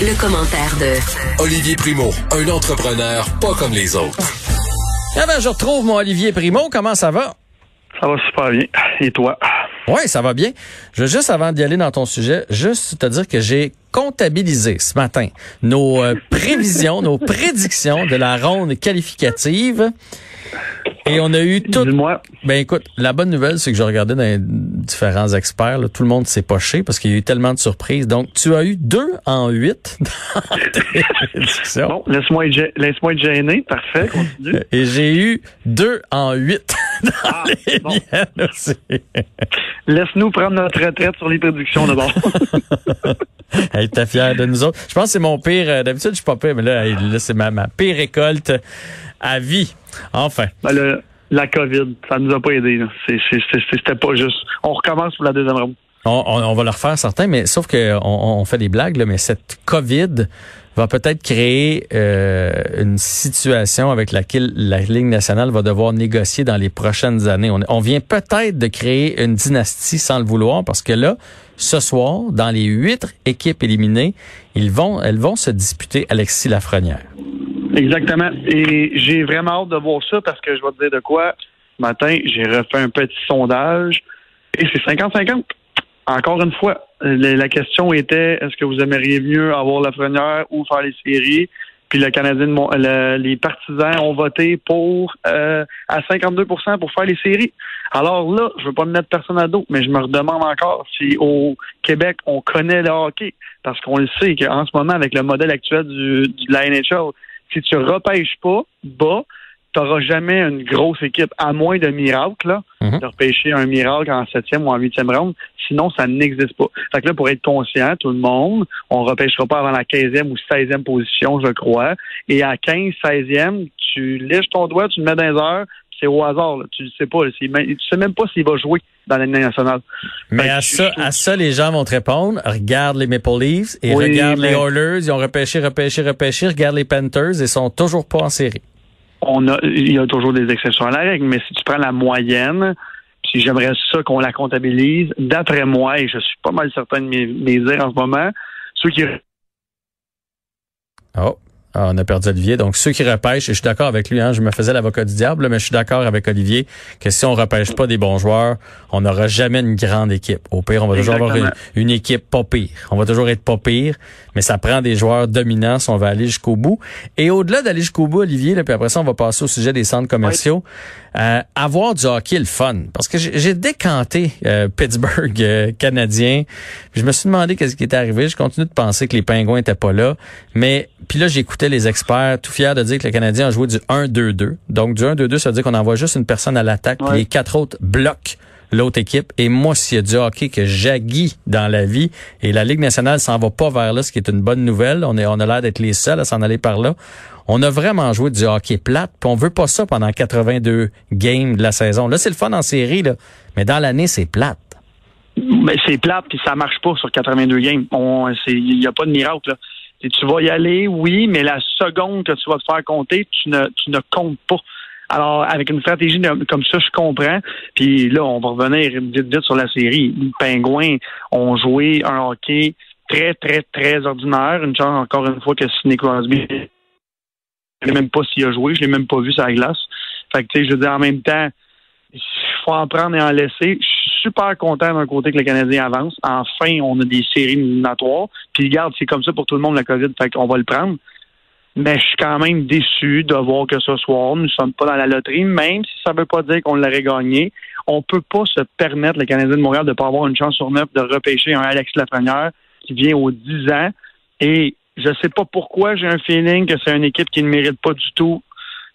Le, le commentaire de Olivier Primo, un entrepreneur pas comme les autres. Ah ben, je retrouve mon Olivier Primo. Comment ça va? Ça va super bien. Et toi? Oui, ça va bien. Je veux juste, avant d'y aller dans ton sujet, juste te dire que j'ai comptabilisé ce matin nos euh, prévisions, nos prédictions de la ronde qualificative. Et on a eu tout. Dis-moi. Ben écoute, la bonne nouvelle, c'est que je regardais dans les différents experts, là, tout le monde s'est poché parce qu'il y a eu tellement de surprises. Donc, tu as eu deux en huit dans. Bon, laisse-moi être, être gêné. Parfait, continue. Et j'ai eu deux en huit dans Ah, les bon. Laisse-nous prendre notre retraite sur les prédictions d'abord. Hey, t'es fier de nous autres. Je pense que c'est mon pire. euh, D'habitude, je suis pas pire, mais là, c'est ma, ma pire récolte à vie. Enfin. Ben, le- la COVID, ça nous a pas aidé. C'était pas juste. On recommence pour la deuxième ronde. On, on- on va le refaire certains, mais sauf que on, on fait des blagues, là, mais cette COVID va peut-être créer euh, une situation avec laquelle la Ligue nationale va devoir négocier dans les prochaines années. On, on vient peut-être de créer une dynastie sans le vouloir, parce que là, ce soir, dans les huit équipes éliminées, ils vont, elles vont se disputer Alexis Lafrenière. Exactement. Et j'ai vraiment hâte de voir ça parce que je vais te dire de quoi. Ce matin, j'ai refait un petit sondage et c'est 50-50. Encore une fois, la question était est-ce que vous aimeriez mieux avoir la première ou faire les séries? Puis le Canadien, le- les partisans ont voté pour euh, à 52% pour faire les séries. Alors là, je veux pas me mettre personne à dos, mais je me redemande encore si au Québec on connaît le hockey, parce qu'on le sait qu'en ce moment avec le modèle actuel du, de la NHL, si tu repêches pas bas, tu n'auras jamais une grosse équipe, à moins de miracle, là, Mhm. de repêcher un miracle en septième ou en huitième round. Sinon, ça n'existe pas. Fait que là, pour être conscient, tout le monde, on repêchera pas avant la 15e ou 16e position, je crois. Et à 15, 16e, tu lèches ton doigt, tu le mets dans les heures, c'est au hasard. Là. Tu ne sais pas. tu sais même pas s'il va jouer dans l'année nationale. Mais à ça, à les gens vont te répondre. Regarde les Maple Leafs et Oui, regarde les Oilers. Ils ont repêché, repêché, repêché. Regarde les Panthers et sont toujours pas en série. on a, il y a toujours des exceptions à la règle, mais si tu prends la moyenne, puis j'aimerais ça qu'on la comptabilise, d'après moi, et je suis pas mal certain de mes, mes dires en ce moment, ceux qui Oh. Ah, on a perdu Olivier. Donc, ceux qui repêchent, et je suis d'accord avec lui, hein, je me faisais l'avocat du diable, mais je suis d'accord avec Olivier que si on repêche pas des bons joueurs, on n'aura jamais une grande équipe. Au pire, on va toujours avoir une, équipe pas pire. On va toujours être pas pire, mais ça prend des joueurs dominants si on va aller jusqu'au bout. Et au-delà d'aller jusqu'au bout, Olivier, là, puis après ça, on va passer au sujet des centres commerciaux. Euh, avoir du hockey le fun. Parce que j'ai j'ai décanté euh, Pittsburgh euh, canadien. Puis je me suis demandé qu'est-ce qui était arrivé. Je continue de penser que les Pingouins étaient pas là. Mais puis là, j'écoutais les experts, tout fiers de dire que le Canadien a joué du 1-2-2. Donc du 1-2-2, ça veut dire qu'on envoie juste une personne à l'attaque, puis Ouais. les quatre autres bloquent l'autre équipe. Et moi, s'il y a du hockey que j'aguis dans la vie, et la Ligue nationale s'en va pas vers là, ce qui est une bonne nouvelle, on, est, on a l'air d'être les seuls à s'en aller par là. On a vraiment joué du hockey plate, puis on veut pas ça pendant 82 games de la saison. Là, c'est le fun en série, là, mais dans l'année, c'est plate. Mais c'est plate, puis ça marche pas sur 82 games. Il n'y a pas de miracle. Là. Tu vas y aller, oui, mais la seconde que tu vas te faire compter, tu ne, tu ne comptes pas. Alors, avec une stratégie comme ça, je comprends. Puis là, on va revenir vite, vite sur la série. Les Pingouins ont joué un hockey très, très, très ordinaire. Une chance, encore une fois, que Sidney Crosby, je ne sais même pas s'il a joué. Je l'ai même pas vu sur la glace. Fait que, tu sais, je veux dire, en même temps, il faut en prendre et en laisser. Super content d'un côté que le Canadien avance. Enfin, on a des séries éliminatoires. Puis regarde, c'est comme ça pour tout le monde la COVID, fait qu'on va le prendre. Mais je suis quand même déçu de voir que ce soir, nous ne sommes pas dans la loterie, même si ça ne veut pas dire qu'on l'aurait gagné. On peut pas se permettre, le Canadien de Montréal, de ne pas avoir une chance sur neuf de repêcher un Alex Lafrenière qui vient aux 10 ans. Et je sais pas pourquoi, j'ai un feeling que c'est une équipe qui ne mérite pas du tout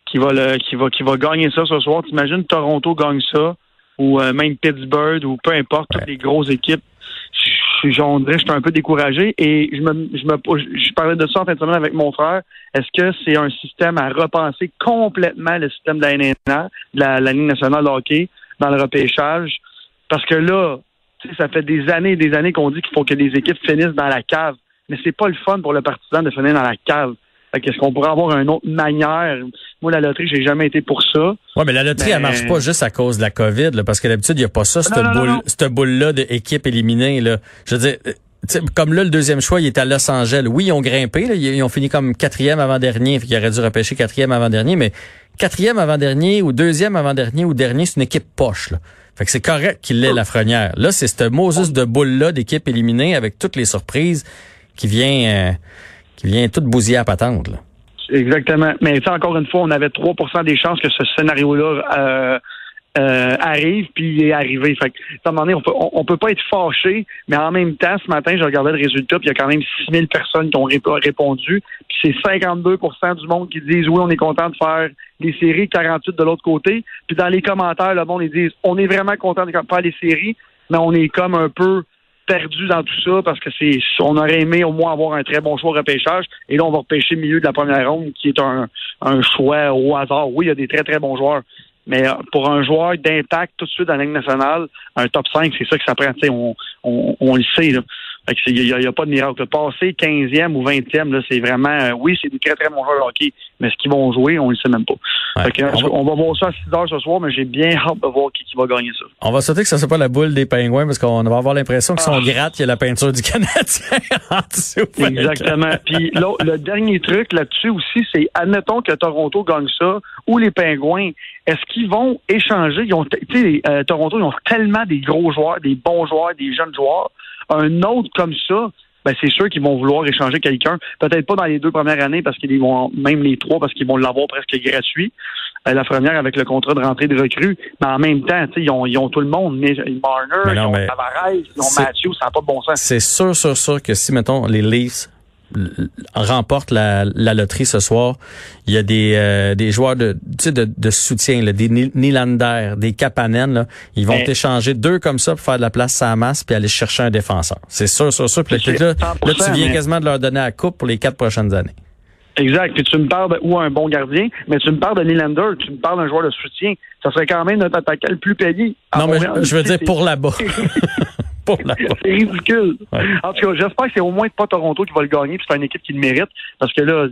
qui va qui va qui va gagner ça ce soir. T'imagines Toronto gagne ça ou euh, même Pittsburgh ou peu importe toutes les grosses équipes. Je je suis un peu découragé et je me je me je parlais de ça en fin de semaine avec mon frère. Est-ce que c'est un système à repenser complètement le système de la NNA, de la, Ligue nationale de hockey dans le repêchage? Parce que là, ça fait des années et des années qu'on dit qu'il faut que les équipes finissent dans la cave, mais c'est pas le fun pour le partisan de finir dans la cave. Fait qu'est-ce qu'on pourrait avoir une autre manière? Moi, la loterie, j'ai jamais été pour ça. Ouais, mais la loterie, Mais- elle marche pas juste à cause de la COVID, là, parce que d'habitude, il n'y a pas ça, cette Non, non, non, boule, non. cette boule-là d'équipe éliminée, là. Je veux dire, euh, comme là, le deuxième choix, il est à Los Angeles. Oui, ils ont grimpé. Là, ils ont fini comme quatrième avant-dernier. Ils auraient dû repêcher quatrième avant-dernier. Mais quatrième avant-dernier ou deuxième avant-dernier ou dernier, c'est une équipe poche. Là. Fait que c'est correct qu'il l'ait la frenière. Là, c'est ce Moses de boule-là d'équipe éliminée avec toutes les surprises qui vient, euh, qui vient toute bousiller à patente. Là. Exactement. Mais encore une fois, on avait 3% des chances que ce scénario-là euh, euh, arrive, puis il est arrivé. Fait que, à un moment donné, on peut, peut pas être fâché, mais en même temps, ce matin, je regardais le résultat, puis il y a quand même 6000 personnes qui ont répondu, puis c'est 52% du monde qui disent oui, on est content de faire les séries, 48 de l'autre côté. Puis dans les commentaires, le monde, ils disent on est vraiment content de faire les séries, mais on est comme un peu perdu dans tout ça parce que c'est on aurait aimé au moins avoir un très bon choix de repêchage et là on va repêcher milieu de la première ronde qui est un, un choix au hasard. Oui, il y a des très très bons joueurs, mais euh, pour un joueur d'impact tout de suite dans la nationale, un top 5, c'est ça que ça prend. On, on, on le sait. Il n'y a, a, pas de miracle. Passer 15e ou 20e, là, c'est vraiment, euh, oui, c'est des très, très bons joueurs de hockey, mais ce qu'ils vont jouer, on ne le sait même pas. on, va... voir ça à 6 heures ce soir, mais j'ai bien hâte de voir qui, qui, va gagner ça. On va souhaiter que ce ne soit pas la boule des pingouins, parce qu'on va avoir l'impression qu'ils sont ah. gratte, qu'il y a la peinture du Canadien en dessous. Exactement. Puis le dernier truc là-dessus aussi, c'est admettons que Toronto gagne ça, ou les pingouins, est-ce qu'ils vont échanger? Ils ont, euh, Toronto, ils ont tellement des gros joueurs, des bons joueurs, des jeunes joueurs un autre comme ça, ben c'est sûr qu'ils vont vouloir échanger quelqu'un. Peut-être pas dans les deux premières années parce qu'ils vont même les trois parce qu'ils vont l'avoir presque gratuit. Euh, la première avec le contrat de rentrée de recrue, mais en même temps, ils ont, ils ont tout le monde. Mais, Marner, ils ont Tavares, ils ont Matthew, ça n'a pas de bon sens. C'est sûr, sûr, sûr que si, mettons, les Leafs remporte la, loterie ce soir, il y a des, euh, des joueurs de, de, de soutien, là, des Nylander, des Kapanen, là, ils vont échanger deux comme ça pour faire de la place à la masse puis aller chercher un défenseur. C'est sûr, sûr, sûr. Puis là, là, tu viens quasiment de leur donner la coupe pour les quatre prochaines années. Exact. Puis tu me parles de, ou un bon gardien, mais tu me parles de Nylander, tu me parles d'un joueur de soutien. Ça serait quand même notre attaquant le plus payé. Non, mais je veux dire pour là-bas. c'est ridicule. En tout cas, j'espère que c'est au moins pas Toronto qui va le gagner, puis c'est une équipe qui le mérite, parce que là,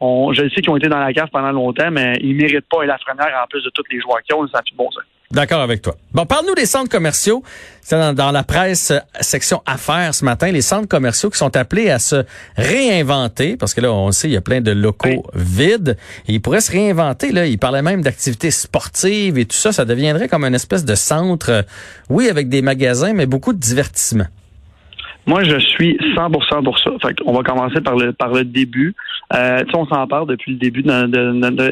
on, je sais qu'ils ont été dans la cave pendant longtemps, mais ils méritent pas la première en plus de tous les joueurs qui ont, ça fait bon ça. D'accord avec toi. Bon, parle-nous des centres commerciaux. C'est dans, la presse euh, section affaires ce matin, les centres commerciaux qui sont appelés à se réinventer, parce que là, on sait, il y a plein de locaux vides. Et ils pourraient se réinventer. Là, ils parlaient même d'activités sportives et tout ça. Ça deviendrait comme une espèce de centre, euh, oui, avec des magasins, mais beaucoup de divertissement. Moi, je suis 100% pour ça. Fait on va commencer par le par le début. Euh, on s'en parle depuis le début de,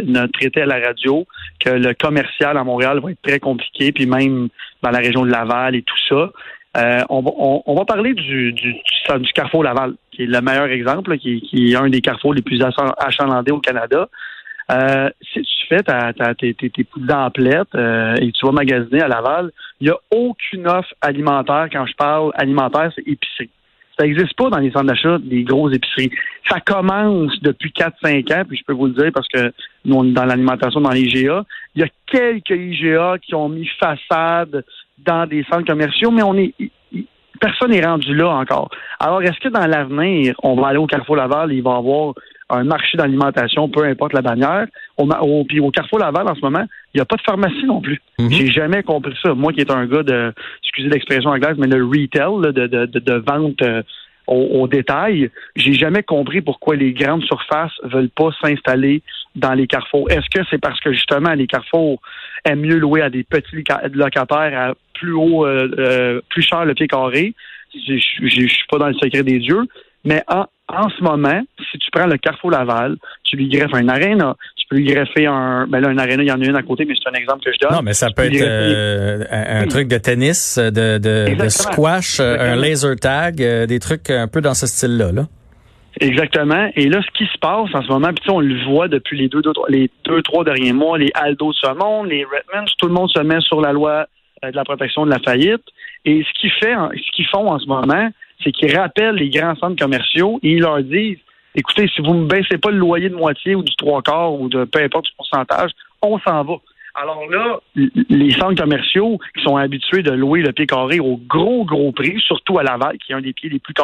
notre traité à la radio que le commercial à Montréal va être très compliqué, puis même dans la région de Laval et tout ça. Euh, on, va, on, va parler du, du, du, Carrefour Laval, qui est le meilleur exemple, qui, qui, est un des carrefours les plus achalandés au Canada. Euh, si tu fais ta, ta, tes, tes, tes emplettes euh, et tu vas magasiner à Laval, il n'y a aucune offre alimentaire. Quand je parle alimentaire, c'est épicerie. Ça n'existe pas dans les centres d'achat des grosses épiceries. Ça commence depuis 4-5 ans, puis je peux vous le dire parce que nous, on est dans l'alimentation, dans les. Il y a quelques IGA qui ont mis façade dans des centres commerciaux, mais on est personne n'est rendu là encore. Alors, est-ce que dans l'avenir, on va aller au Carrefour Laval et il va y avoir un marché d'alimentation, peu importe la bannière. Au, au, puis au Carrefour Laval, en ce moment, il n'y a pas de pharmacie non plus. Mhm. J'ai jamais compris ça. Moi qui est un gars de, excusez l'expression anglaise, mais de retail, de, de, de, vente euh, au, détail, j'ai jamais compris pourquoi les grandes surfaces veulent pas s'installer dans les carrefours. Est-ce que c'est parce que justement les carrefours aiment mieux louer à des petits locataires à plus haut, euh, euh, plus cher le pied carré? Je ne suis pas dans le secret des dieux, mais en, en ce moment, si tu prends le Carrefour Laval, tu lui greffes un aréna, tu peux lui greffer un. Ben là, un aréna, il y en a une à côté, mais c'est un exemple que je donne. Non, mais ça peut être euh, un, truc de tennis, de, de, squash, euh, un laser tag, euh, des trucs un peu dans ce style-là. Là. Exactement. Et là, ce qui se passe en ce moment, puis on le voit depuis les deux, deux, les deux, trois derniers mois, les Aldo se montent, les Redmonds, tout le monde se met sur la loi de la protection de la faillite. Et ce ce qu'ils font en ce moment, c'est qu'ils rappellent les grands centres commerciaux et ils leur disent écoutez, si vous ne baissez pas le loyer de moitié ou du trois quarts ou de peu importe le pourcentage, on s'en va. Alors là, les centres commerciaux qui sont habitués de louer le pied carré au gros, gros prix, surtout à Laval, qui est un des pieds les plus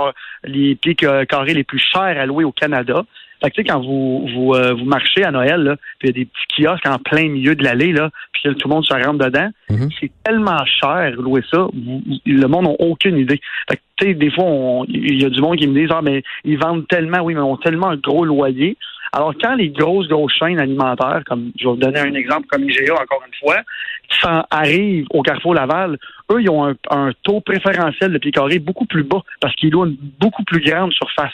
les pieds carrés les plus chers à louer au Canada, Fait que, tu sais, quand vous vous, euh, vous marchez à Noël, là, puis il y a des petits kiosques en plein milieu de l'allée, là, puis tout le monde se rentre dedans, Mhm. c'est tellement cher louer ça, vous- le monde n'a aucune idée. Fait que, tu sais, des fois, il y a du monde qui me dit, ah, mais ils vendent tellement, oui, mais ils ont tellement un gros loyer. Alors, quand les grosses, grosses chaînes alimentaires, comme je vais vous donner un exemple comme IGA, encore une fois, s'en arrivent au Carrefour Laval, eux, ils ont un, un taux préférentiel de pied carré beaucoup plus bas parce qu'ils louent une beaucoup plus grande surface.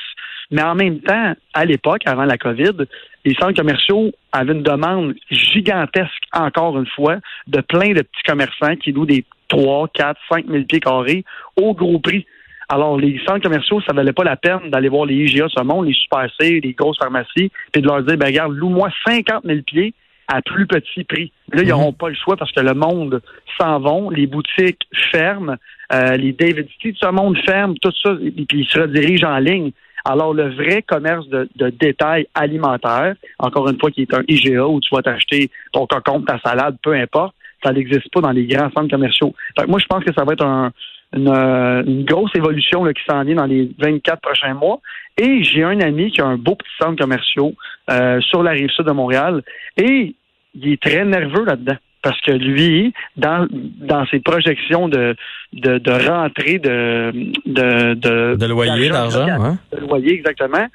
Mais en même temps, à l'époque, avant la COVID, les centres commerciaux avaient une demande gigantesque, encore une fois, de plein de petits commerçants qui louent des 3, 4, 5 000 pieds carrés au gros prix. Alors, les centres commerciaux, ça valait pas la peine d'aller voir les IGA ce monde, les Super C, les grosses pharmacies, puis de leur dire, ben regarde, loue-moi 50 000 pieds à plus petit prix. Là, ils n'auront pas le choix parce que le monde s'en vont, les boutiques ferment, euh, les David City de ce monde ferment, tout ça, et puis ils se redirigent en ligne. Alors, le vrai commerce de, de détail alimentaire, encore une fois, qui est un IGA où tu vas t'acheter ton cocon, ta salade, peu importe, ça n'existe pas dans les grands centres commerciaux. Fait que moi, je pense que ça va être euh, une grosse évolution qui s'en vient dans les 24 prochains mois. Et j'ai un ami qui a un beau petit centre commercial euh, sur la rive sud de Montréal et il est très nerveux là-dedans. Parce que lui, dans, dans ses projections de, de, de rentrée de, de, de, De loyer, d'argent, hein? de loyer, exactement,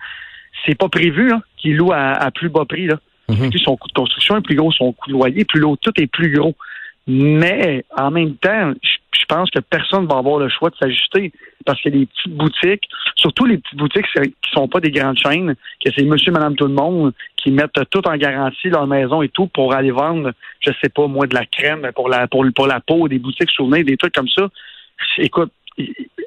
c'est pas prévu hein, qu'il loue à, à plus bas prix. Là. Mhm. Son coût de construction est plus gros, son coût de loyer est plus lourd, tout est plus gros. Mais en même temps, je je pense que personne va avoir le choix de s'ajuster parce que les petites boutiques, surtout les petites boutiques qui sont pas des grandes chaînes, que c'est monsieur, madame, tout le monde qui mettent tout en garantie leur maison et tout pour aller vendre, je sais pas moi, de la crème pour la pour, pour la peau, des boutiques souvenirs, des trucs comme ça. Écoute,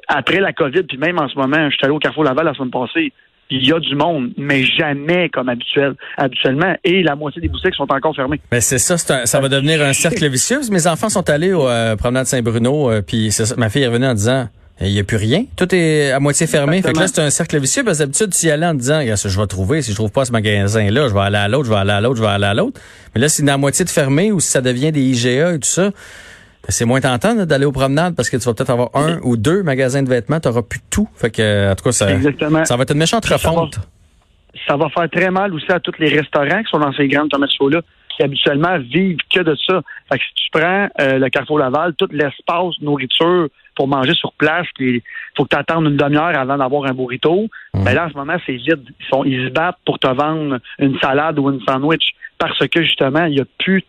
après la COVID, puis même en ce moment, je suis allé au Carrefour Laval la semaine passée, il y a du monde, mais jamais comme habituel, habituellement, et la moitié des boutiques sont encore fermées. Ben c'est ça, c'est un- ça va devenir un cercle vicieux. Mes enfants sont allés au euh, promenade Saint-Bruno, euh, puis ma fille est revenue en disant il n'y a plus rien, tout est à moitié fermé. Fait que là c'est un cercle vicieux parce que d'habitude tu y allais en disant je vais trouver, si je trouve pas ce magasin là, je vais aller à l'autre, je vais aller à l'autre, je vais aller à l'autre. Mais là c'est la moitié de fermé ou si ça devient des IGA et tout ça, c'est moins tentant d'aller aux promenades parce que tu vas peut-être avoir un ou deux magasins de vêtements, tu n'auras plus tout. Fait que en tout cas ça, Exactement. ça va être une méchante Ça va. refonte. ça va faire très mal aussi à tous les restaurants qui sont dans ces grandes commerciaux-là, qui habituellement vivent que de ça. Fait que si tu prends euh, le Carrefour Laval, tout l'espace nourriture pour manger sur place, il faut que tu attendes une demi-heure avant d'avoir un burrito. Mhm. Ben là, en ce moment, c'est vide. Ils, sont, ils se battent pour te vendre une salade ou une sandwich parce que justement, il n'y a plus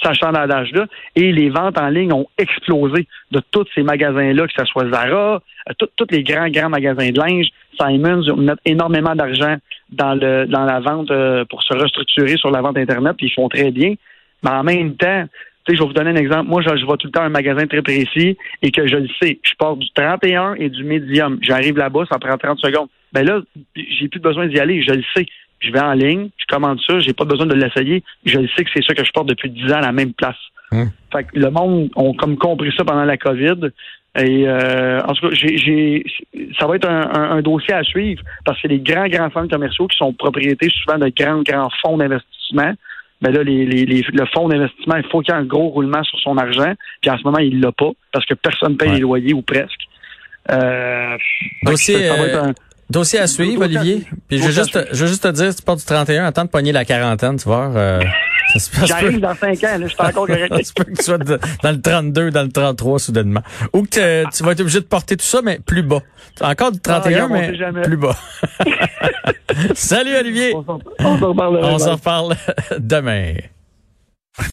cet achalandage-là et les ventes en ligne ont explosé de tous ces magasins-là, que ce soit Zara, euh, tous les grands, grands magasins de linge, Simons mettent énormément d'argent dans dans la vente euh, pour se restructurer sur la vente Internet, puis ils font très bien. Mais en même temps, je vais vous donner un exemple. Moi, je, je vais tout le temps un magasin très précis et que je le sais. Je pars du 31 et du médium. J'arrive là-bas, ça prend 30 secondes. Ben là, j'ai plus besoin d'y aller. Je le sais. Je vais en ligne, je commande ça, j'ai pas besoin de l'essayer. Je le sais que c'est ça que je porte depuis 10 ans à la même place. Hum. Fait que le monde ont comme compris ça pendant la COVID. Et euh, en tout cas, j'ai, j'ai- ça va être un, un- un dossier à suivre parce que les grands, grands centres commerciaux qui sont propriétés souvent de grands, grands fonds d'investissement, ben là, les, les- les- le fonds d'investissement, il faut qu'il y ait un gros roulement sur son argent. Puis en ce moment, il l'a pas parce que personne paye Ouais. les loyers ou presque. Euh, Dossier, ça va être euh, un- Dossier à suivre, Olivier. Puis je veux juste, je veux juste te dire, si tu pars du 31, attends de pogner la quarantaine, tu vois. euh, J'arrive dans 5 ans, là, je suis encore correct. Se peut que tu sois de- dans le 32, dans le 33 soudainement. Ou que tu vas être obligé de porter tout ça, mais plus bas. Encore du 31, regarde, on mais plus bas. Salut Olivier. On s'en reparlera. On s'en reparle demain.